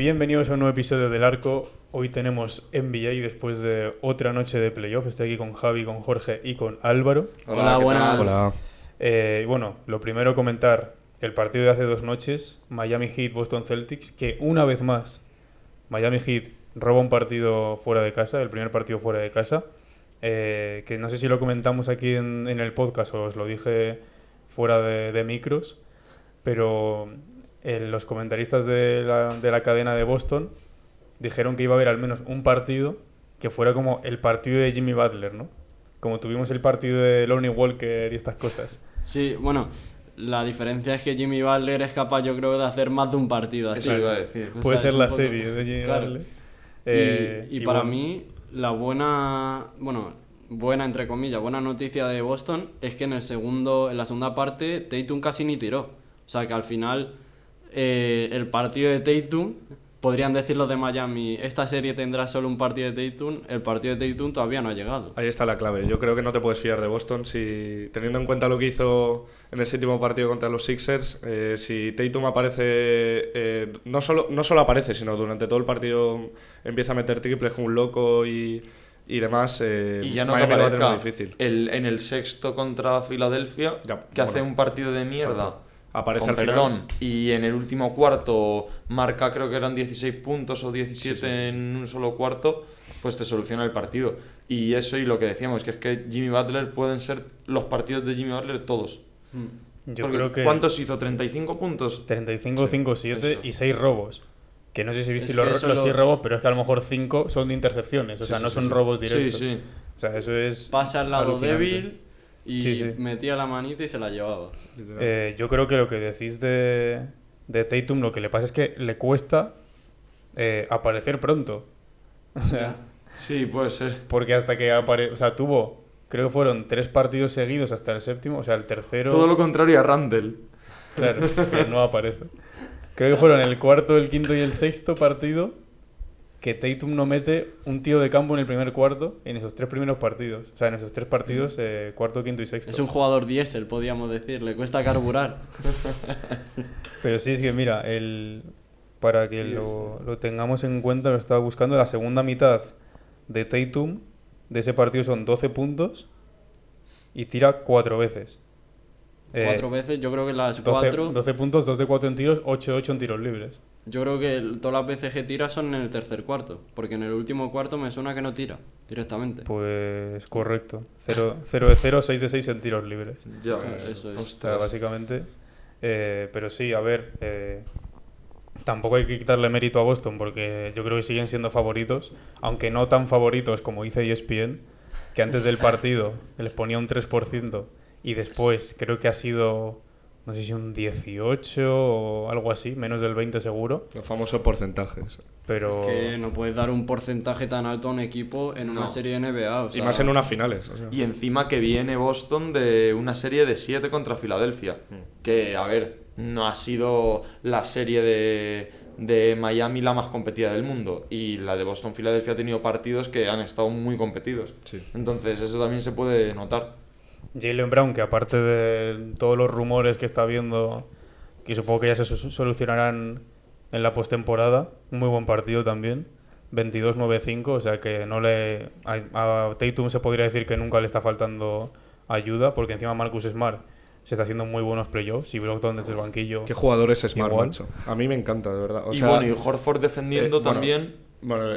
Bienvenidos a un nuevo episodio del Arco. Hoy tenemos NBA después de otra noche de playoff. Estoy aquí con Javi, con Jorge y con Álvaro. Hola, ¿qué buenas. Hola. Eh, bueno, lo primero comentar el partido de hace dos noches, Miami Heat, Boston Celtics, que una vez más Miami Heat roba un partido fuera de casa, el primer partido fuera de casa, eh, que no sé si lo comentamos aquí en, en el podcast o os lo dije fuera de, de micros, pero eh, los comentaristas de la, de la cadena de Boston dijeron que iba a haber al menos un partido que fuera como el partido de Jimmy Butler, ¿no? Como tuvimos el partido de Lonnie Walker y estas cosas. Sí, bueno, la diferencia es que Jimmy Butler es capaz, yo creo, de hacer más de un partido así. Eso iba a decir. O Puede sea, ser la poco- serie de Jimmy Claro. Butler. Y- Eh, y, para bueno, mí, la buena, bueno, buena entre comillas, buena noticia de Boston es que en el segundo, en la segunda parte, Tatum casi ni tiró. O sea que al final eh, el partido de Tatum, podrían decir los de Miami, esta serie tendrá solo un partido de Tatum, el partido de Tatum todavía no ha llegado. Ahí está la clave. Yo creo que no te puedes fiar de Boston si, teniendo en cuenta lo que hizo en el séptimo partido contra los Sixers, eh, si Tatum aparece, eh, no, solo, no solo aparece, sino durante todo el partido empieza a meter triples como un loco y, y demás, eh, Y ya no Miami va a tener muy difícil. el, en el sexto contra Filadelfia, Ya, que hace un partido de mierda. Exacto. Aparece con al final. perdón. Y en el último cuarto marca, creo que eran 16 puntos o 17 Sí, sí, sí, sí. en un solo cuarto, pues te soluciona el partido. Y eso y lo que decíamos, que es que Jimmy Butler pueden ser los partidos de Jimmy Butler todos. yo Porque creo que ¿Cuántos hizo? ¿35 puntos? 35, 5, 7 eso. y 6 robos. Que no sé si viste los, los lo- 6 robos, pero es que a lo mejor 5 son de intercepciones. O Sí, sea, sí, no sí, son sí. robos Sí, directos. sí. O sea, eso es. Pasa al lado alucinante. débil y Sí, sí. metía la manita y se la llevaba. Eh, yo creo que lo que decís de, de Tatum, lo que le pasa es que le cuesta eh, aparecer pronto. O sea, Sí, puede ser. porque hasta que apare... O sea, tuvo, creo que fueron tres partidos seguidos hasta el séptimo, o sea, el tercero... Todo lo contrario a Randall. Claro, que no aparece. Creo que fueron el cuarto, el quinto y el sexto partido que Tatum no mete un tío de campo en el primer cuarto en esos tres primeros partidos. O sea, en esos tres partidos, eh, cuarto, quinto y sexto. Es un jugador diésel, podríamos decir, le cuesta carburar. Pero sí, es que mira, el... para que lo, lo tengamos en cuenta, lo estaba buscando, la segunda mitad de Tatum de ese partido son 12 puntos y tira cuatro veces. Eh, Cuatro veces, yo creo que las 12, cuatro, 12 puntos, 2 de 4 en tiros, 8 de 8 en tiros libres. yo creo que el- todas las veces que tira son en el tercer cuarto, porque en el último cuarto me suena que no tira directamente. Pues correcto. 0 de 0, 6 de 6 en tiros libres. Ya, eso es. O sea, Ostras. básicamente. Eh, pero sí, a ver, eh, tampoco hay que quitarle mérito a Boston porque yo creo que siguen siendo favoritos, aunque no tan favoritos como dice ESPN, que antes del partido les ponía un 3% y después creo que ha sido, no sé si un 18 o algo así, menos del 20 seguro, Los famosos porcentajes. pero... Es que no puedes dar un porcentaje tan alto a un equipo en una No. serie de NBA. o y sea, más en unas finales. o sea. Y encima que viene Boston de una serie de 7 contra Filadelfia. Que, a ver, no ha sido la serie de, de Miami la más competida del mundo. Y la de Boston-Filadelfia ha tenido partidos que han estado muy competidos. Sí. Entonces, eso también se puede notar. Jalen Brown, que aparte de todos los rumores que está viendo, que supongo que ya se so- solucionarán en la postemporada, un muy buen partido también. 22-9-5, o sea que no le a, a Tatum se podría decir que nunca le está faltando ayuda, porque encima Marcus Smart se está haciendo muy buenos playoffs y Brogdon desde el banquillo. ¿Qué jugador es Smart, Igual. macho? A mí me encanta, de verdad. O y sea, bueno, y Horford defendiendo eh, también. Bueno,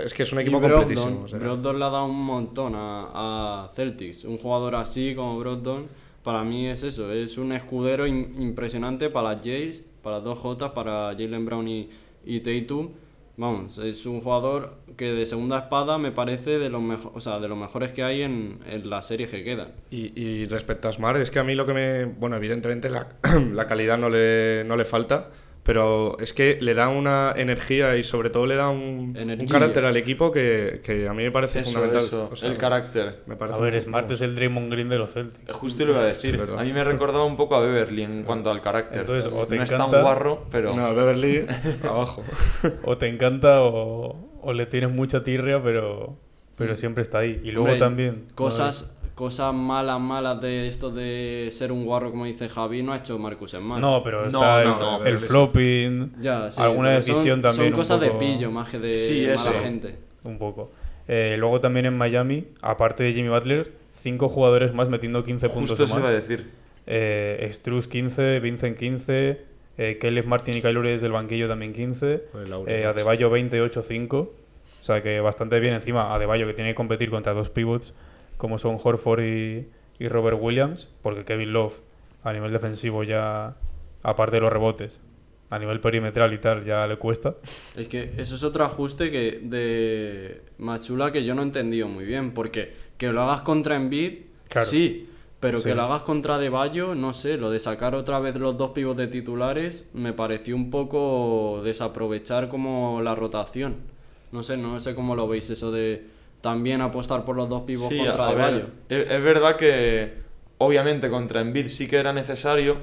es que es un equipo Brogdon, completísimo. o sea. Brogdon le ha dado un montón a, a Celtics. Un jugador así como Brogdon, para mí es eso, es un escudero im- impresionante para las Jays, para las dos J, para Jalen Brown y, y Tatum. Vamos, es un jugador que de segunda espada me parece de los, mejo- o sea, de los mejores que hay en, en las series que quedan. Y, y respecto a Smart, es que a mí lo que me. Bueno, evidentemente la, la calidad no le, no le falta, pero es que le da una energía y sobre todo le da un, un carácter al equipo que, que a mí me parece Eso, fundamental. eso, O sea, el carácter. Me parece A ver, Smart es el Draymond Green de los Celtics. Justo lo iba a decir. Sí, a mí me recordaba un poco a Beverly en cuanto al carácter. Entonces, o te no es tan encanta- guarro, pero. No, Beverly, abajo. O te encanta o, o le tienes mucha tirria, pero, pero siempre está ahí. Y luego Hombre, también... Cosas, cosas malas, malas de esto de ser un guarro, como dice Javi, no ha hecho Marcus Smart. No, pero está no, el, no, el pero flopping, Ya, sí, alguna son- decisión también. Son un cosas de pillo, más que de Sí, mala eso. gente. Un poco. Eh, luego también en Miami, aparte de Jimmy Butler, cinco jugadores más metiendo 15 puntos Justo o eso más. iba a decir. Eh, Struz 15, Vincent 15, eh, Caleb Martin y Kyle desde el banquillo también 15, Pues Lauri, eh. Adebayo 28-5, o sea que bastante bien encima Adebayo que tiene que competir contra dos pivots como son Horford y, y Robert Williams, porque Kevin Love a nivel defensivo ya, aparte de los rebotes, a nivel perimetral y tal, ya le cuesta. Es que eso es otro ajuste que de Machula que yo no he entendido muy bien, porque que lo hagas contra Embiid, Claro. sí, pero Sí. que lo hagas contra De Bayo, no sé, lo de sacar otra vez los dos pivos de titulares me pareció un poco desaprovechar como la rotación. No sé, no sé cómo lo veis eso de también apostar por los dos pivos Sí, contra De Bayo. es, es verdad que obviamente contra Embiid sí que era necesario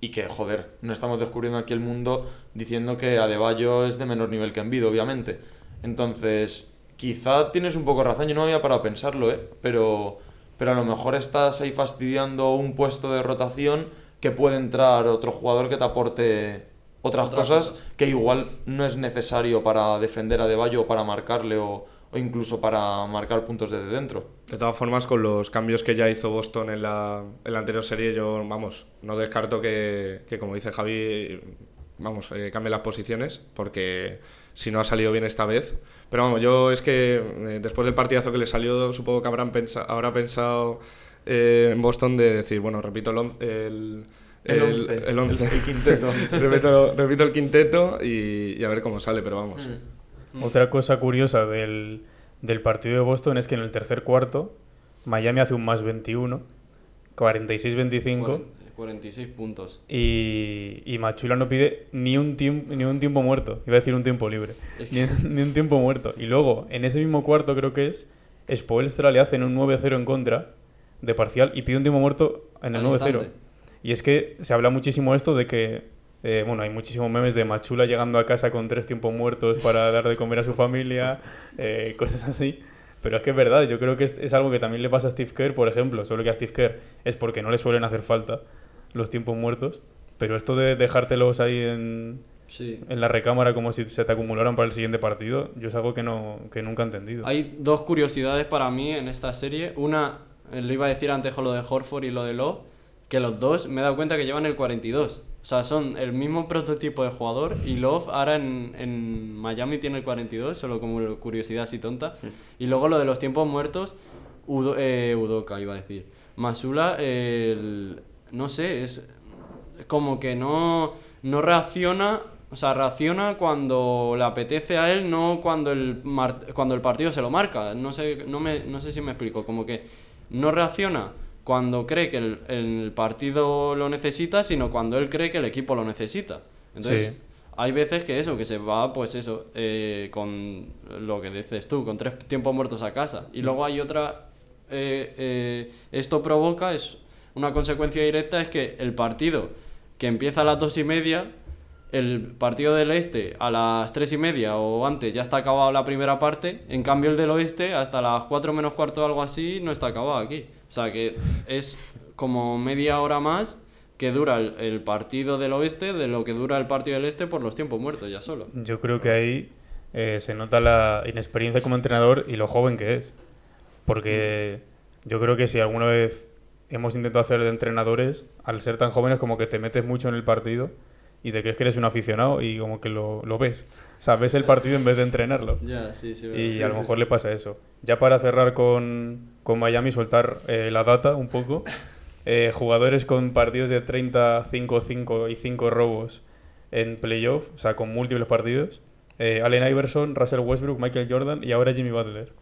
y que, joder, no estamos descubriendo aquí el mundo diciendo que Adebayo es de menor nivel que Embiid, obviamente. Entonces, quizá tienes un poco razón, yo no había parado a pensarlo, ¿eh? Pero, pero a lo mejor estás ahí fastidiando un puesto de rotación que puede entrar otro jugador que te aporte otras, Otras cosas, cosas. que igual no es necesario para defender a Adebayo o para marcarle o, o incluso para marcar puntos desde dentro. De todas formas, con los cambios que ya hizo Boston en la, en la anterior serie, yo, vamos, no descarto que, que, como dice Javi, vamos, eh, cambie las posiciones, porque si no ha salido bien esta vez. Pero vamos, yo es que eh, después del partidazo que le salió, supongo que habrán pensa, habrá pensado eh, en Boston de decir, bueno, repito el, el, El el- once, el once. el- el quinteto. repito, repito el quinteto y, y a ver cómo sale, pero vamos. Otra cosa curiosa del, del partido de Boston es que en el tercer cuarto Miami hace un más 21, 46-25 Cuaren- 46 puntos. y, y Machula no pide ni un, ni un tiempo muerto, iba a decir un tiempo libre, Es ni, ni un tiempo muerto. Y luego, en ese mismo cuarto creo que es, Spoelstra le hacen un 9-0 en contra de parcial y pide un tiempo muerto en el Al 9-0. instante. Y es que se habla muchísimo esto de que, eh, bueno, hay muchísimos memes de Machula llegando a casa con tres tiempos muertos para dar de comer a su familia, eh, cosas así. Pero es que es verdad, yo creo que es, es algo que también le pasa a Steve Kerr, por ejemplo, solo que a Steve Kerr es porque no le suelen hacer falta los tiempos muertos. Pero esto de dejártelos ahí en, Sí. en la recámara como si se te acumularan para el siguiente partido, yo es algo que, no, que nunca he entendido. Hay dos curiosidades para mí en esta serie. Una, eh, lo iba a decir antes con lo de Horford y lo de Love, que los dos me he dado cuenta que llevan el 42. O sea, son el mismo prototipo de jugador y Love ahora en, en Miami tiene el 42, solo como curiosidad así tonta. Y luego lo de los tiempos muertos, Udo, eh, Udoka iba a decir. Masula, el- no sé, es como que no, no reacciona, o sea, reacciona cuando le apetece a él, no cuando el, mar- cuando el partido se lo marca. No sé, no, me, no sé si me explico, como que no reacciona cuando cree que el, el partido lo necesita, sino cuando él cree que el equipo lo necesita. Entonces, Sí. hay veces que eso, que se va, pues eso, eh, con lo que dices tú, con tres tiempos muertos a casa. Y luego hay otra, eh, eh, esto provoca, es una consecuencia directa, es que el partido que empieza a las dos y media, el partido del este a las tres y media o antes ya está acabado la primera parte, en cambio el del oeste hasta las cuatro menos cuarto o algo así no está acabado aquí. O sea que es como media hora más que dura el, el partido del oeste de lo que dura el partido del este por los tiempos muertos ya solo. Yo creo que ahí eh, se nota la inexperiencia como entrenador y lo joven que es. Porque yo creo que si alguna vez hemos intentado hacer de entrenadores, al ser tan jóvenes como que te metes mucho en el partido y te crees que eres un aficionado y como que lo, lo ves. O sea, ves el partido en vez de entrenarlo. Ya, sí, sí. Y a lo mejor le pasa eso. Ya para cerrar con, con Miami, soltar eh, la data un poco. Eh, jugadores con partidos de 30, 5, 5 y 5 robos en playoff, o sea, con múltiples partidos. Eh, Allen Iverson, Russell Westbrook, Michael Jordan y ahora Jimmy Butler.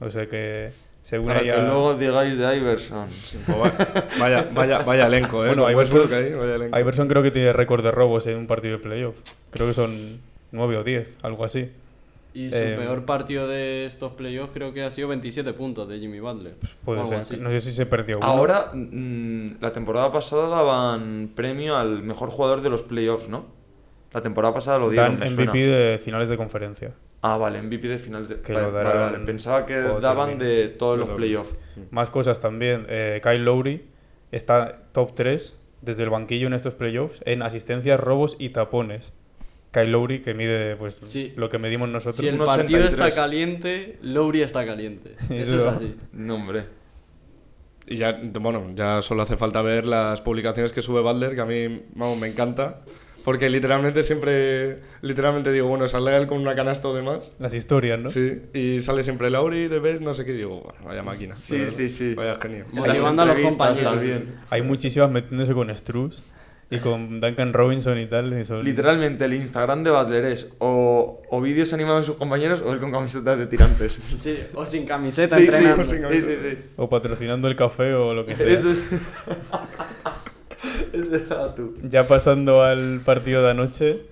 O sea que según Para ahí que luego digáis de Iverson. Va- vaya, vaya, vaya elenco, ¿eh? Bueno, Iverson, Westbrook ahí, vaya elenco. Iverson creo que tiene récord de robos en un partido de playoff. Creo que son 9 o 10, algo así. Y su Eh, peor partido de estos playoffs creo que ha sido 27 puntos de Jimmy Butler. Puede ser. así. No sé si se perdió uno. Ahora, mm, la temporada pasada daban premio al mejor jugador de los playoffs, ¿no? La temporada pasada lo dieron, Dan me MVP suena. de finales de conferencia. Ah, vale, MVP de finales de... Que vale, lo vale. Pensaba que daban termine. de todos los playoffs. Más cosas también. Eh, Kyle Lowry está top 3 desde el banquillo en estos playoffs en asistencias, robos y tapones. Kyle Lowry, que mide pues Sí. lo que medimos nosotros. Si el partido 83. está caliente, Lowry está caliente. Eso es así. No, hombre. Y ya, bueno, ya solo hace falta ver las publicaciones que sube Butler, que a mí, vamos, me encanta. Porque literalmente siempre, literalmente digo, bueno, sale él con una canasta o demás. Las historias, ¿no? Sí, y sale siempre Lauri, de Best, no sé qué, y digo, bueno, vaya máquina. Sí, verdad. sí, sí. Vaya genio. Motivando a los compañeros. también. Hay muchísimas metiéndose con Struz y con Duncan Robinson y tal. y son- Literalmente el Instagram de Butler es o, o vídeos animados de sus compañeros o él con camisetas de tirantes. Sí, o sin camiseta Sí, sí, entrenando. sí, sí, sí, sí. O patrocinando el café o lo que sea. Eso es... es verdad, tú. Ya pasando al partido de anoche,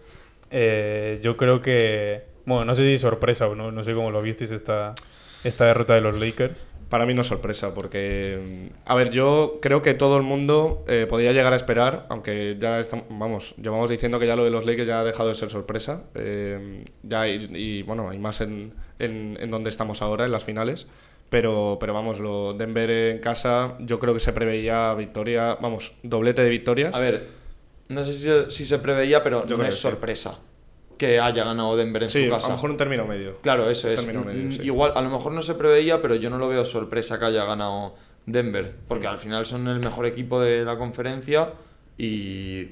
eh, yo creo que. Bueno, no sé si sorpresa o no, no sé cómo lo visteis esta, esta derrota de los Lakers. Para mí no es sorpresa, porque, a ver, yo creo que todo el mundo eh, podía llegar a esperar, aunque ya estamos, vamos, llevamos diciendo que ya lo de los Lakers ya ha dejado de ser sorpresa, eh, ya y, y, bueno, hay más en, en, en donde estamos ahora, en las finales, pero, pero vamos, lo Denver en casa, yo creo que se preveía victoria, vamos, doblete de victorias. A ver, no sé si, si se preveía, pero Yo no es sorpresa que haya ganado Denver en sí, su a casa. lo mejor un término medio. Claro, eso es. Término medio, Mm, sí. Igual, a lo mejor no se preveía, pero yo no lo veo sorpresa que haya ganado Denver. Porque al final son el mejor equipo de la conferencia y.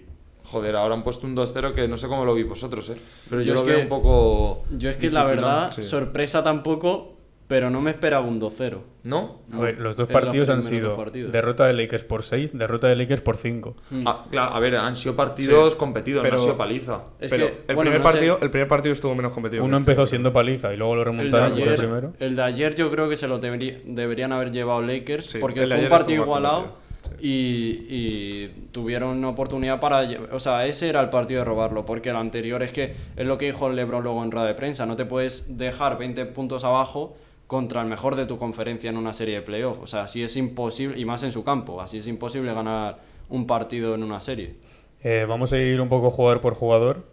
Joder, ahora han puesto un 2-0 que no sé cómo lo vi vosotros, ¿eh? Pero yo, Yo es lo veo que- un poco. Yo es que la verdad, Sí. sorpresa tampoco, pero no me esperaba un 2-0. ¿No? A ver, los dos partidos han sido dos partidos. derrota de Lakers por 6, derrota de Lakers por 5. Mm. Ah, claro, a ver, han sido partidos Sí, competidos, pero- no ha sido paliza. Es pero que, el, bueno, primer no sé, partido, el primer partido estuvo menos competitivo. Uno este. empezó siendo paliza y luego lo el de, remontaron el ayer, primero. el de ayer yo creo que se lo debería- deberían haber llevado Lakers Sí, porque de fue un ayer partido igualado competido, y, y tuvieron una oportunidad para... O sea, ese era el partido de robarlo porque el anterior es que es lo que dijo el Lebron luego en rueda de prensa. No te puedes dejar 20 puntos abajo contra el mejor de tu conferencia en una serie de playoffs. O sea, así es imposible, y más en su campo, así es imposible ganar un partido en una serie. Eh, vamos a ir un poco jugador por jugador.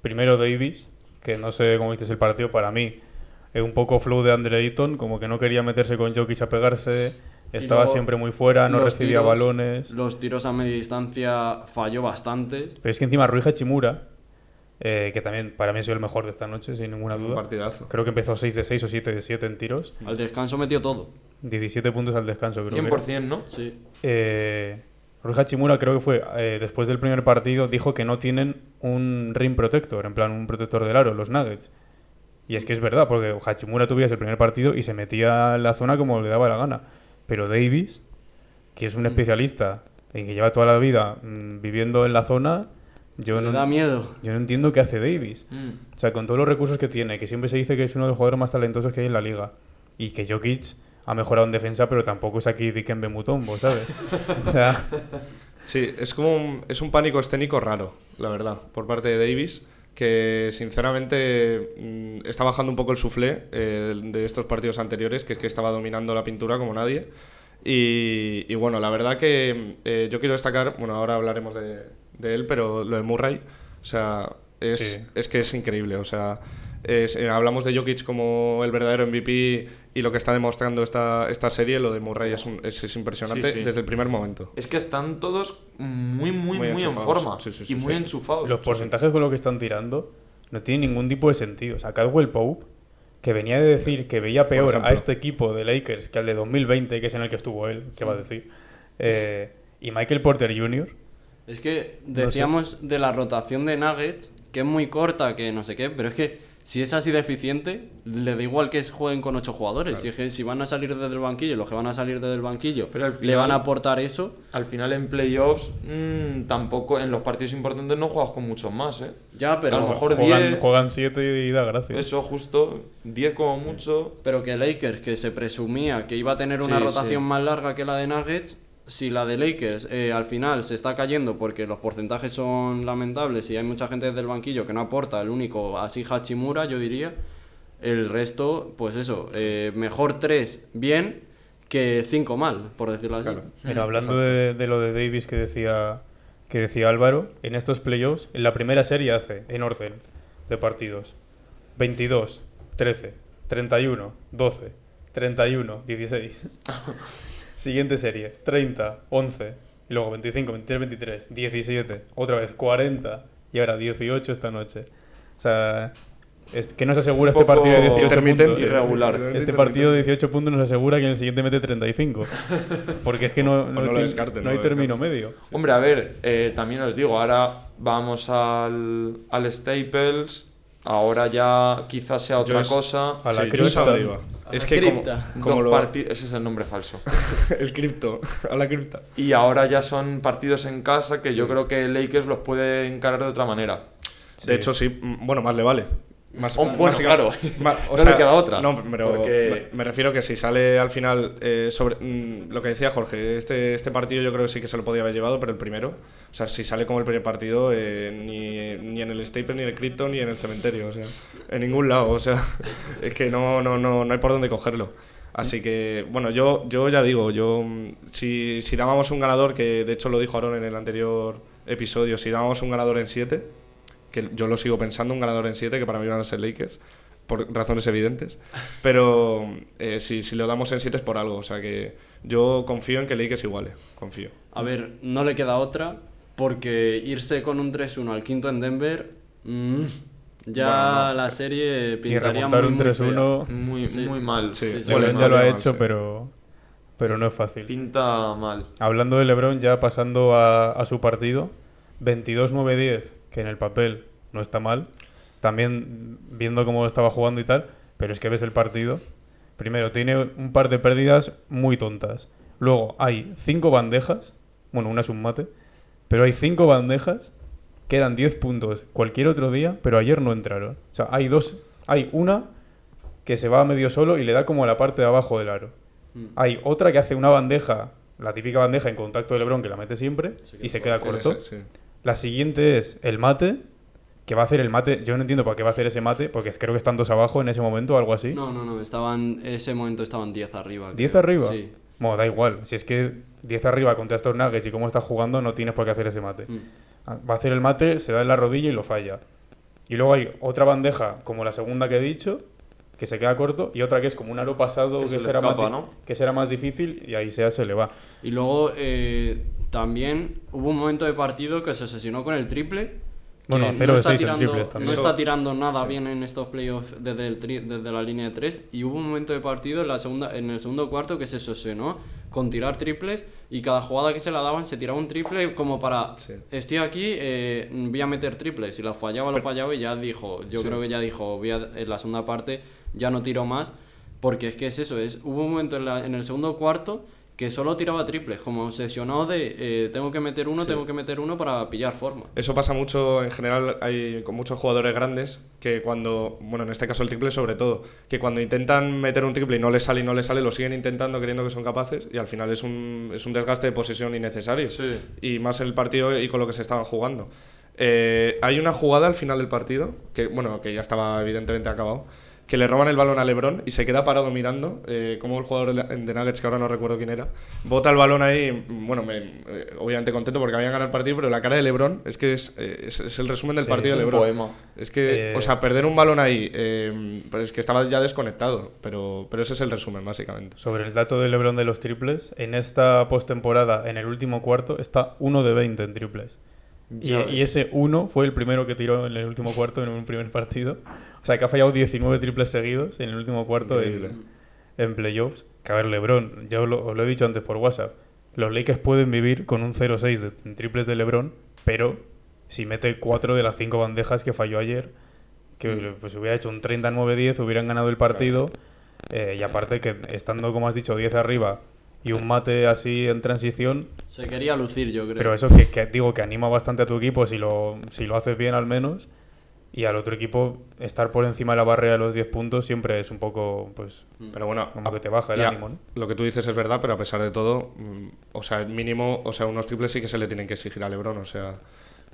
Primero Davis, que no sé cómo viste el partido, para mí es un poco flow de Andre Ayton, como que no quería meterse con Jokic a pegarse, estaba luego siempre muy fuera, no recibía tiros- balones. Los tiros a media distancia falló bastante. Pero es que encima Rui Hachimura, eh, que también para mí ha sido el mejor de esta noche, sin ninguna Un duda. partidazo. Creo que empezó 6 de 6 o 7 de 7 en tiros. Al descanso metió todo. 17 puntos al descanso, creo. que era. 100%, ¿no? Sí. Eh, Rui Hachimura creo que fue, eh, después del primer partido, dijo que no tienen un rim protector, en plan un protector del aro, los Nuggets. Y es que es verdad, porque Hachimura tuviese el primer partido y se metía en la zona como le daba la gana. Pero Davis, que es un especialista y que lleva toda la vida mm, viviendo en la zona, yo Me no, da miedo. yo no entiendo qué hace Davis. Mm. O sea, con todos los recursos que tiene, que siempre se dice que es uno de los jugadores más talentosos que hay en la liga. Y que Jokic ha mejorado en defensa, pero tampoco es aquí Dikembe Mutombo, ¿sabes? o sea, Sí, es como un, es un pánico escénico raro, la verdad, por parte de Davis, que sinceramente mm, está bajando un poco el suflé eh, de estos partidos anteriores, que es que estaba dominando la pintura como nadie. Y, y bueno, la verdad que eh, yo quiero destacar, bueno, ahora hablaremos de, de él, pero lo de Murray, o sea, es, Sí. es que es increíble, o sea, es- eh, hablamos de Jokic como el verdadero MVP y lo que está demostrando esta, esta serie, lo de Murray es, un- es, es impresionante Sí, sí. desde el primer momento. Es que están todos muy, muy, Muy muy, en forma. Sí, sí, sí, y muy sí, sí. enchufados. los porcentajes con lo que están tirando no tienen ningún tipo de sentido. O sea, Caldwell Pope, que venía de decir que veía peor ejemplo. a este equipo de Lakers que al de 2020, que es en el que estuvo él, ¿qué va a decir? Eh, y Michael Porter Jr., Es que No sé. decíamos de la rotación de Nuggets, que es muy corta, que no sé qué, pero es que si es así deficiente, le da igual que jueguen con ocho jugadores. Si, es que si van a salir desde el banquillo, los que van a salir desde el banquillo, Pero al le van a aportar eso. Al final en playoffs mm, tampoco, en los partidos importantes no juegas con muchos más, ¿eh? Ya, pero, A lo mejor juegan, 10. juegan 7 y da gracias. Eso justo, 10 como mucho. pero que Lakers, que se presumía que iba a tener una Sí, rotación sí. más larga que la de Nuggets, si la de Lakers eh, al final se está cayendo porque los porcentajes son lamentables y hay mucha gente desde el banquillo que no aporta, el único así Hachimura, yo diría, el resto, pues eso, eh, mejor tres bien que cinco mal, por decirlo así. Claro. Mira, hablando de, de lo de Davis que decía que decía Álvaro, en estos playoffs, en la primera serie hace, en orden de partidos, 22, 13, 31, 12, 31, 16. Siguiente serie, 30, 11, y luego 25, 23, 23, 17, otra vez 40 y ahora 18 esta noche. O sea, es que nos asegura este partido de 18 intermitente. puntos. Irregular. Este partido de 18 puntos nos asegura que en el siguiente mete 35. Porque es que no, Pues no, no tiene- no no hay término medio. Hombre, a ver, eh, también os digo, ahora vamos al, al Staples, ahora ya quizás sea otra es- cosa. A la Sí, yo es a Es la que como, cripta. como Dos lo- parti- Ese es el nombre falso. el cripto, a la cripta. Y ahora ya son partidos en casa que yo creo que Lakers los puede encarar de otra manera. De hecho, sí, mm, bueno, más le vale. Más, Oh, bueno, claro. ma- o No sea, le queda otra. No, pero Porque- me, me refiero que si sale al final eh, sobre mm, lo que decía Jorge, este, este partido yo creo que sí que se lo podía haber llevado, pero el primero, o sea, si sale como el primer partido, eh, ni, ni en el Staple, ni en el Crypto, ni en el cementerio, o sea, en ningún lado, o sea, es que no, no, no, no hay por dónde cogerlo. Así que, bueno, yo, yo ya digo, yo mm, si, si dábamos un ganador, que de hecho lo dijo Aaron en el anterior episodio, si dábamos un ganador en 7, que yo lo sigo pensando, un ganador en 7, que para mí van a ser Lakers, por razones evidentes, pero eh, si, si lo damos en 7 es por algo, o sea que yo confío en que Lakers iguale, confío. A ver, no le queda otra, porque irse con un 3-1 al quinto en Denver, mm, ya Bueno, no. la serie Y pintaría remontar muy, un muy 3-1. Muy, Sí. muy mal. Sí, Sí, sí. LeBron Bueno, ya lo ha mal, hecho, sí. pero, pero no es fácil. Pinta mal. Hablando de LeBron, ya pasando a, a su partido, 22-9-10, que en el papel no está mal. También viendo cómo estaba jugando y tal, pero es que ves el partido. Primero, tiene un par de pérdidas muy tontas. Luego, hay cinco bandejas. Bueno, una es un mate. Pero hay cinco bandejas. Quedan 10 puntos cualquier otro día, pero ayer no entraron. O sea, hay dos. Hay una que se va medio solo y le da como a la parte de abajo del aro. Mm. Hay otra que hace una bandeja, la típica bandeja en contacto de Lebron que la mete siempre y se queda corto. Ese, sí. La siguiente es el mate, que va a hacer el mate. Yo no entiendo para qué va a hacer ese mate, porque creo que están dos abajo en ese momento o algo así. No, no, no, estaban, ese momento estaban 10 arriba. ¿10 creo. arriba? Sí. Bueno, da igual. Si es que 10 arriba contra estos Nuggets y cómo estás jugando, no tienes por qué hacer ese mate. Mm. Ah, Va a hacer el mate, se da en la rodilla y lo falla. Y luego hay otra bandeja, como la segunda que he dicho, que se queda corto, y otra que es como un aro pasado, Que que, se le será, escapa, más, que será más difícil, y ahí sea, se le va. Y luego eh, también hubo un momento de partido que se obsesionó con el triple. Bueno, no 0 de está 6 en tirando- triples también. No está tirando nada sí. bien en estos playoffs desde, el tri- desde la línea de 3. Y hubo un momento de partido en, la segunda, en el segundo cuarto que se obsesionó con tirar triples. Y cada jugada que se la daban se tiraba un triple como para. Sí. Estoy aquí, eh, voy a meter triples. Si la fallaba, lo fallaba. Y ya dijo. Yo Sí. creo que ya dijo. Voy a- en la segunda parte ya no tiro más. Porque es que es eso. Es, hubo un momento en, la- en el segundo cuarto que solo tiraba triples, como obsesionado de eh, tengo que meter uno, Sí. tengo que meter uno para pillar forma. Eso pasa mucho, en general, hay con muchos jugadores grandes que cuando, bueno, en este caso el triple sobre todo, que cuando intentan meter un triple y no les sale y no les sale, lo siguen intentando creyendo que son capaces y al final es un, es un desgaste de posesión innecesario. Sí. Y más el partido y con lo que se estaban jugando. Eh, hay una jugada al final del partido, que bueno, que ya estaba evidentemente acabado, que le roban el balón a Lebron y se queda parado mirando eh, como el jugador de Nuggets, que ahora no recuerdo quién era, bota el balón ahí, bueno, me- eh, obviamente contento porque habían ganado el partido, pero la cara de Lebron es que es, eh, es, es el resumen del Sí, partido de Un Lebron. poema. Es que, Eh, o sea, perder un balón ahí, eh, pues es que estaba ya desconectado, pero, pero ese es el resumen, básicamente. Sobre el dato de LeBron de los triples, en esta postemporada, en el último cuarto, está 1 de 20 en triples. Y, ese 1 fue el primero que tiró en el último cuarto en un primer partido. O sea, que ha fallado 19 triples seguidos en el último cuarto en, en playoffs. Que a ver, LeBron, ya os lo, os lo he dicho antes por WhatsApp, los Lakers pueden vivir con un 0-6 de en triples de LeBron, pero si mete 4 de las 5 bandejas que falló ayer, que pues hubiera hecho un 39-10, hubieran ganado el partido. Eh, y aparte que estando, como has dicho, 10 arriba y un mate así en transición, Se quería lucir, yo creo. pero eso que, que digo que anima bastante a tu equipo si lo, si lo haces bien al menos. Y al otro equipo estar por encima de la barrera de los 10 puntos siempre es un poco, pues, Pero bueno, como a- que te baja el ya, ánimo, ¿no? Lo que tú dices es verdad, pero a pesar de todo, mm, o sea, mínimo, o sea, unos triples sí que se le tienen que exigir a LeBron, o sea.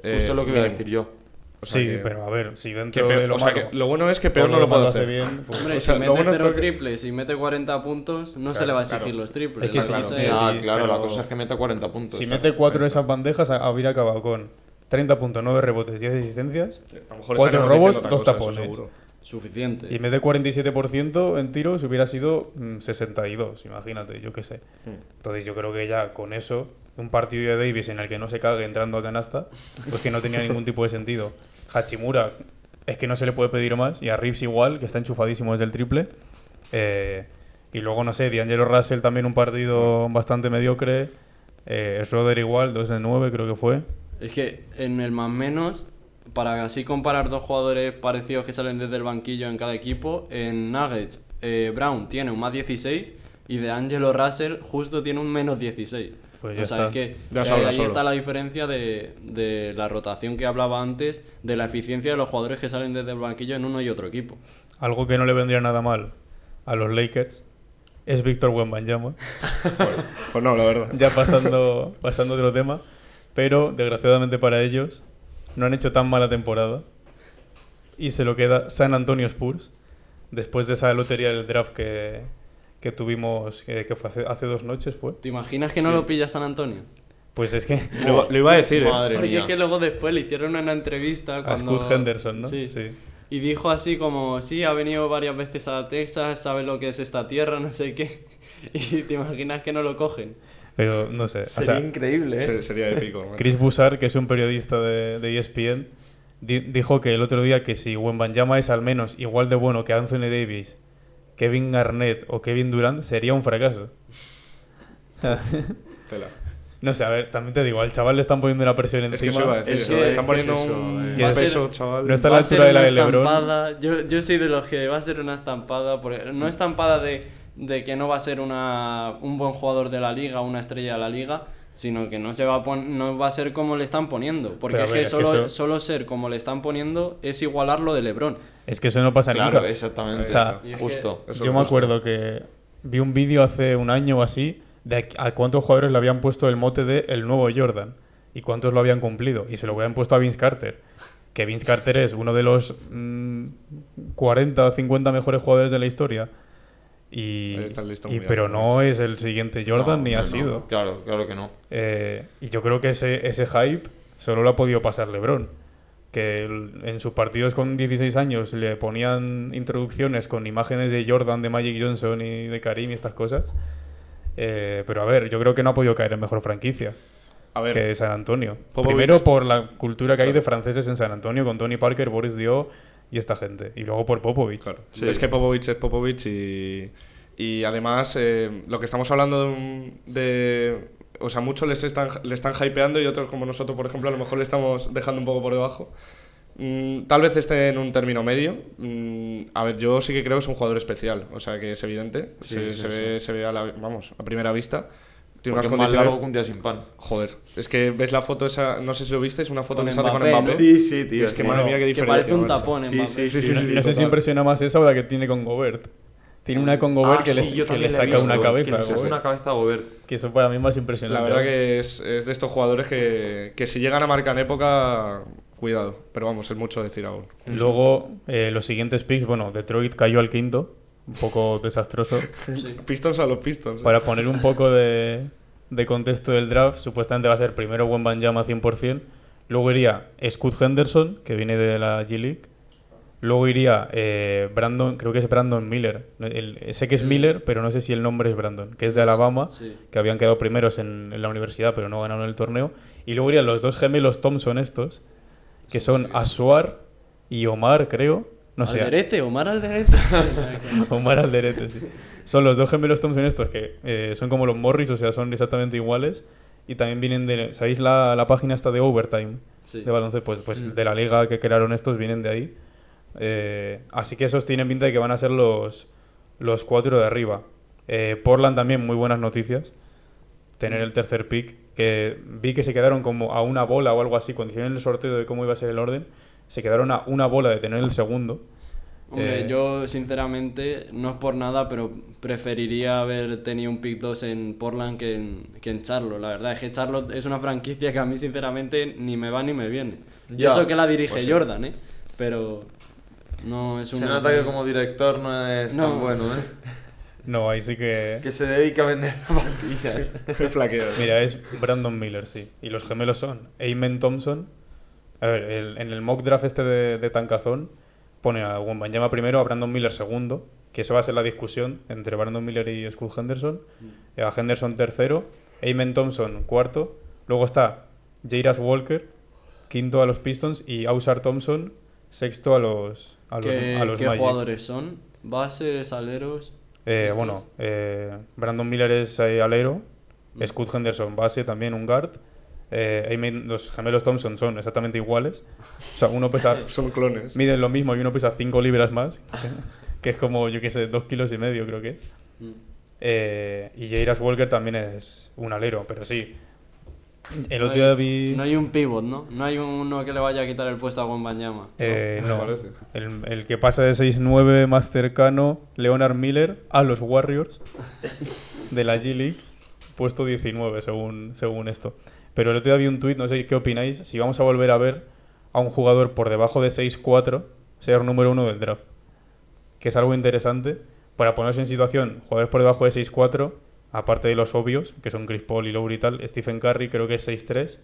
eh, Justo lo que iba a mínimo. decir yo. O sea sí, que- pero a ver, si dentro peor- de lo o sea, malo, que lo bueno es que peor no lo puede demás hacer. bien, pues- Hombre, O sea, si lo mete bueno cero porque- triples y mete 40 puntos, no se Claro, le va a exigir claro. los triples. Es que la sí, Ah, sí, claro, la cosa es que mete 40 puntos. si mete cuatro ahí de está. esas bandejas, habría acabado con 30 puntos, 9 rebotes, 10 asistencias A lo mejor Cuatro estaríamos robos, diciendo otra dos cosa, eso tapones. seguro. Suficiente. y mete 47% en tiros, hubiera sido mm, 62, imagínate, yo qué sé. Hmm. Entonces yo creo que ya con eso, un partido de Davis en el que no se cague entrando a canasta, pues que no tenía ningún tipo de sentido. Hachimura es que no se le puede pedir más, y a Reeves igual, que está enchufadísimo desde el triple. Eh, y luego, no sé, D'Angelo Russell también un partido bastante mediocre. Eh, Schroeder igual, 2 de 9 creo que fue. Es que en el más menos, para así comparar dos jugadores parecidos que salen desde el banquillo en cada equipo, en Nuggets, eh, Brown tiene un más 16 y de Angelo Russell justo tiene un menos 16. Pues ya o sea, está. es que Ya eh, ahí está la diferencia de, de la rotación que hablaba antes, de la eficiencia de los jugadores que salen desde el banquillo en uno y otro equipo. Algo que no le vendría nada mal a los Lakers es Víctor Wembanyama. Pues no, la verdad. ya pasando, pasando de otro tema, pero desgraciadamente para ellos no han hecho tan mala temporada y se lo queda San Antonio Spurs después de esa lotería del draft que, que tuvimos, que, que fue hace, hace dos noches fue. ¿Te imaginas que no lo pilla San Antonio? Pues es que Lo, iba- lo iba a decir, ¿eh? Madre Porque mía. es que luego después le hicieron una entrevista a cuando... Scoot Henderson, ¿no? Sí. Y dijo así como, sí, ha venido varias veces a Texas, sabe lo que es esta tierra, no sé qué. Y te imaginas que no lo cogen. Pero no sé, o Sería sea, increíble, ¿eh? Se- Sería épico. macho. Chris Bussard, que es un periodista de, de ESPN, di- dijo que el otro día que si Wembanyama es al menos igual de bueno que Anthony Davis, Kevin Garnett o Kevin Durant, sería un fracaso. Tela. No sé, a ver, también te digo, al chaval le están poniendo una presión Es que encima. eso iba a decir. Es que- le están ¿qué es poniendo eso? un peso, chaval. no está a la altura de la de LeBron. estampada. Yo, yo soy de los que va a ser una estampada. porque- no estampada de, de que no va a ser una, un buen jugador de la liga, una estrella de la liga, sino que no, se va a pon- no va a ser como le están poniendo. Porque es que es que solo, eso- solo ser como le están poniendo es igualar lo de Lebron. Es que eso no pasa Claro, nunca. exactamente. O sea, Y es justo. Eso Yo me acuerdo que vi un vídeo hace un año o así de a cuántos jugadores le habían puesto el mote de el nuevo Jordan y cuántos lo habían cumplido. Y se lo habían puesto a Vince Carter. Que Vince Carter es uno de los mm, 40 o 50 mejores jugadores de la historia. Y, pero no es el siguiente Jordan No, ni no, ha no. sido. Claro, claro que no. Eh, y yo creo que ese, ese hype solo lo ha podido pasar LeBron. Que el- en sus partidos con 16 años le ponían introducciones con imágenes de Jordan, de Magic Johnson y de Karim y estas cosas. Eh, pero a ver, yo creo que no ha podido caer en mejor franquicia A ver, que San Antonio. Popovich- Primero por la cultura que hay de franceses en San Antonio con Tony Parker, Boris Dio y esta gente. Y luego por Popovich. Claro. Sí. Es que Popovich es Popovich y, y además eh, lo que estamos hablando de, de- O sea, muchos les están, le están hypeando y otros como nosotros, por ejemplo, a lo mejor le estamos dejando un poco por debajo. Mm, tal vez esté en un término medio. Mm, a ver, yo sí que creo que es un jugador especial. O sea, que es evidente. Sí, se, sí, se sí. ve, se ve a la, vamos, a primera vista. Tiene Porque unas es más condiciones... largo que un día sin pan. Joder, es que ves la foto esa, no sé si lo viste, es una foto Con que sale con Mbappé. Sí, sí, tío. Es que sí. madre mía, qué Que diferencia. parece un tapón Mbappé. sí, sí, sí, no sí, no sé si impresiona más esa o la que tiene con Gobert. Tiene una con Gobert Ah, que, sí, yo que le saca una cabeza. Que Gobert. una cabeza a Gobert. Que eso para mí es más impresionante. La verdad que es, es de estos jugadores que, que si llegan a marcar en época, cuidado. Pero vamos, es mucho decir aún. Luego, eh, los siguientes picks, bueno, Detroit cayó al quinto, un poco desastroso. Sí. Pistons a los Pistons. ¿eh? Para poner un poco de, de contexto del draft, supuestamente va a ser primero Wembanyama 100%, luego iría Scoot Henderson, que viene de la G League, luego iría eh, Brandon, creo que es Brandon Miller, El- sé que es Miller, pero no sé si el nombre es Brandon, que es de Alabama, Sí. que habían quedado primeros en, en la universidad, pero no ganaron el torneo, y luego irían los dos gemelos Thompson estos, que son Asuar y Omar, creo. No sé, Alderete, Omar Alderete. Omar Alderete, sí. Son los dos gemelos Thompson estos que eh, son como los Morris, o sea, son exactamente iguales. Y también vienen de... ¿Sabéis la, la página esta de Overtime? Sí. De baloncesto. Pues, pues de la liga que crearon estos vienen de ahí. Eh, así que esos tienen pinta de que van a ser los, los cuatro de arriba. Eh, Portland también, muy buenas noticias. Tener el tercer pick. Que vi que se quedaron como a una bola o algo así. Cuando hicieron el sorteo de cómo iba a ser el orden, se quedaron a una bola de tener el segundo. Hombre, Eh, yo sinceramente, no es por nada, pero preferiría haber tenido un pick 2 en Portland que en, que en Charlotte. La verdad es que Charlotte es una franquicia que a mí sinceramente ni me va ni me viene. Y Ya, eso que la dirige pues sí. Jordan, ¿eh? Pero no es Se una... nota que como director no es No. tan bueno, ¿eh? No, ahí sí que... Que se dedica a vender. Flaqueo. Mira, es Brandon Miller, sí. Y los gemelos son Amen Thompson. A ver, el- en el mock draft este de, de Tancazón pone a Wembanyama primero, a Brandon Miller segundo, que eso va a ser la discusión entre Brandon Miller y Scott Henderson. Mm. A Henderson tercero, Amen Thompson cuarto. Luego está Jairas Walker, quinto a los Pistons, y Ausar Thompson, sexto a los, a los, ¿Qué, a los qué Magic. jugadores son? ¿Bases, aleros? Eh, bueno, eh, Brandon Miller es eh, alero, Mm. Scott Henderson base también, un guard. Eh, los gemelos Thompson son exactamente iguales. O sea, uno pesa, Son clones. miden lo mismo y uno pesa 5 libras más, que, es como, yo qué sé, 2 kilos y medio creo que es. Mm. Eh, y Jairas Walker también es un alero, pero sí. El No otro día hay- vi... No hay un pivot, ¿no? No hay uno que le vaya a quitar el puesto a Wembanyama. eh, Me no, parece. el, el que pasa de 6'9 más cercano, Leonard Miller, a los Warriors de la G League, puesto 19 según, según esto. Pero el otro día vi un tuit, no sé qué opináis, si vamos a volver a ver a un jugador por debajo de 6'4 ser número uno del draft. Que es algo interesante para ponerse en situación, jugadores por debajo de 6'4, aparte de los obvios, que son Chris Paul y Lowry y tal, Stephen Curry creo que es 6'3,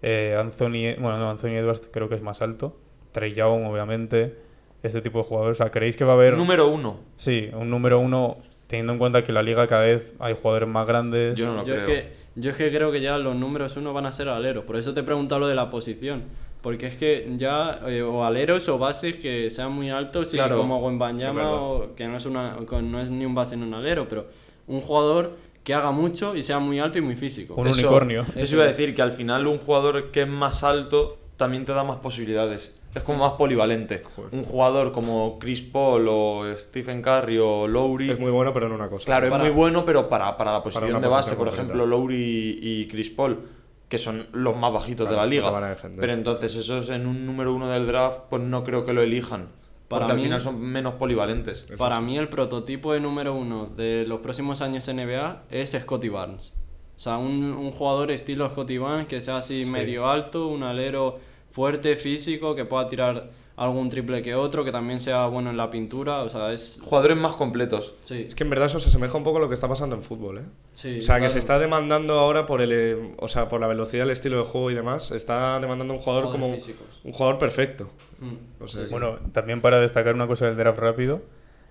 eh, Anthony, bueno, no, Anthony Edwards creo que es más alto, Trey Young obviamente, este tipo de jugadores. O sea, ¿creéis que va a haber... Número uno. Sí, un número uno, teniendo en cuenta que en la liga cada vez hay jugadores más grandes. Yo no lo yo, es creo. que, yo es que creo que ya los números uno van a ser aleros. Por eso te he preguntado lo de la posición. Porque es que ya, eh, o aleros o bases que sean muy altos, y Claro, como es Wembanyama, o que no es, una, con- no es ni un base ni un alero, pero un jugador que haga mucho y sea muy alto y muy físico. Un unicornio. Eso iba a decir que al final un jugador que es más alto también te da más posibilidades. Es como más polivalente. Joder. Un jugador como Chris Paul o Stephen Curry o Lowry. Es muy bueno, pero en una cosa. Claro, Para- es muy bueno, pero para, para la posición de base, posición por concreta. ejemplo, Lowry y Chris Paul, que son los más bajitos Claro, de la liga. te van a defender. Pero entonces esos en un número uno del draft, pues no creo que lo elijan. Para porque al mí- final son menos polivalentes. Para sí. mí el prototipo de número uno de los próximos años en NBA es Scotty Barnes. O sea, un, un jugador estilo Scotty Barnes que sea así Sí. medio alto, un alero fuerte, físico, que pueda tirar algún triple que otro, que también sea bueno en la pintura. O sea, es... Jugadores más completos. Sí, Es que en verdad eso se asemeja un poco a lo que está pasando en fútbol, ¿eh? sí, o sea, que se está demandando ahora por el, eh, o sea, por la velocidad, el estilo de juego y demás, se está demandando un jugador Jugadores como físicos. un jugador perfecto. Mm. O sea, Bueno, también para destacar una cosa del draft rápido,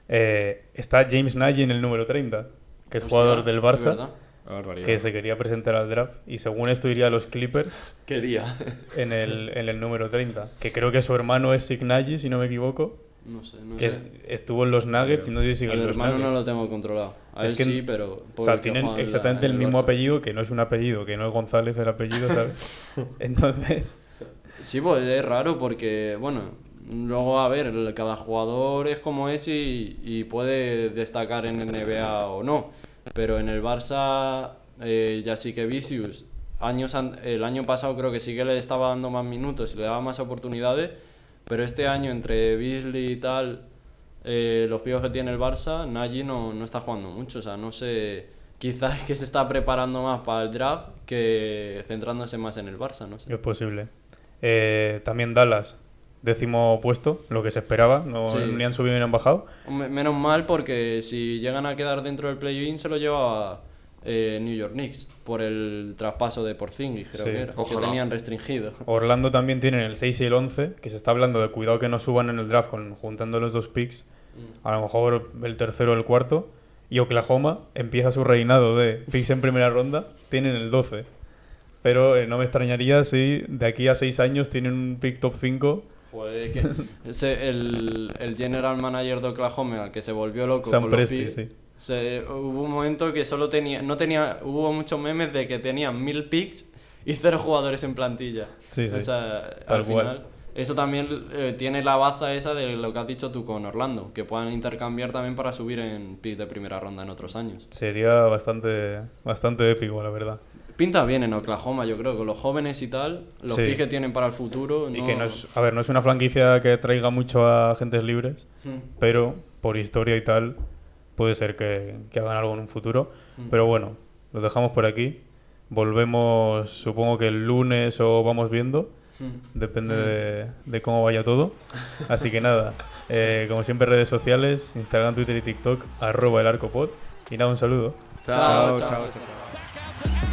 eh, está James Nagy en el número 30, que es Hostia, jugador del ¿es Barça. Que se quería presentar al draft y según esto iría a los Clippers Quería. en el, en el número 30, que creo que su hermano es Sig Nagy, si no me equivoco, No sé, no que sé. estuvo en los Nuggets y no sé si sigue en los hermano no lo tengo controlado. A Es él que- sí, pero... O sea, tienen la- exactamente en el mismo apellido, que no es un apellido, que no es González el apellido, ¿sabes? Entonces, Sí, pues es raro porque, bueno, luego a ver, el- cada jugador es como es y, y puede destacar en NBA o no. Pero en el Barça, eh, ya sí que Vicius, años el año pasado creo que sí que le estaba dando más minutos y le daba más oportunidades. Pero este año, entre Beasley y tal, eh, los pibos que tiene el Barça, Nagy no, no está jugando mucho. O sea, no sé. Quizás que se está preparando más para el draft que centrándose más en el Barça, no es posible. Eh, también Dallas, décimo puesto, lo que se esperaba, no, Sí. ni han subido ni han bajado. Menos mal porque si llegan a quedar dentro del play-in se lo lleva eh, New York Knicks por el traspaso de Porzingis, creo Sí. que era, que tenían restringido. Orlando también tienen el 6 y el 11, que se está hablando de cuidado que no suban en el draft con, juntando los dos picks, Mm. a lo mejor el tercero o el cuarto. Y Oklahoma empieza su reinado de picks en primera ronda, tienen el 12. Pero eh, no me extrañaría si de aquí a 6 años tienen un pick top 5 Es que ese- el, el general manager de Oklahoma que se volvió loco los Presti, sí. se- hubo un momento que solo tenía, no tenía, hubo muchos memes de que tenían mil picks y cero jugadores en plantilla. Sí, sí. Al final, eso también eh, tiene la baza esa de lo que has dicho tú con Orlando, que puedan intercambiar también para subir en pick de primera ronda en otros años. Sería bastante, bastante épico, la verdad. Pinta bien en Oklahoma, yo creo, con los jóvenes y tal, los Sí. que tienen para el futuro. Y no- que no es, a ver, no es una franquicia que traiga mucho a agentes libres, Mm. pero por historia y tal puede ser que, que hagan algo en un futuro. Mm. Pero bueno, lo dejamos por aquí. Volvemos, supongo que el lunes o vamos viendo. Mm. Depende de, de cómo vaya todo. Así que nada, eh, como siempre redes sociales, Instagram, Twitter y TikTok, arroba el arcopod. Y nada, un saludo. Chao, chao, chao.